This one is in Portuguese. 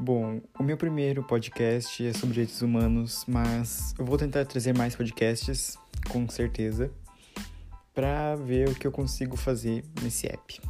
Bom, o meu primeiro podcast é sobre direitos humanos, mas eu vou tentar trazer mais podcasts, com certeza, para ver o que eu consigo fazer nesse app.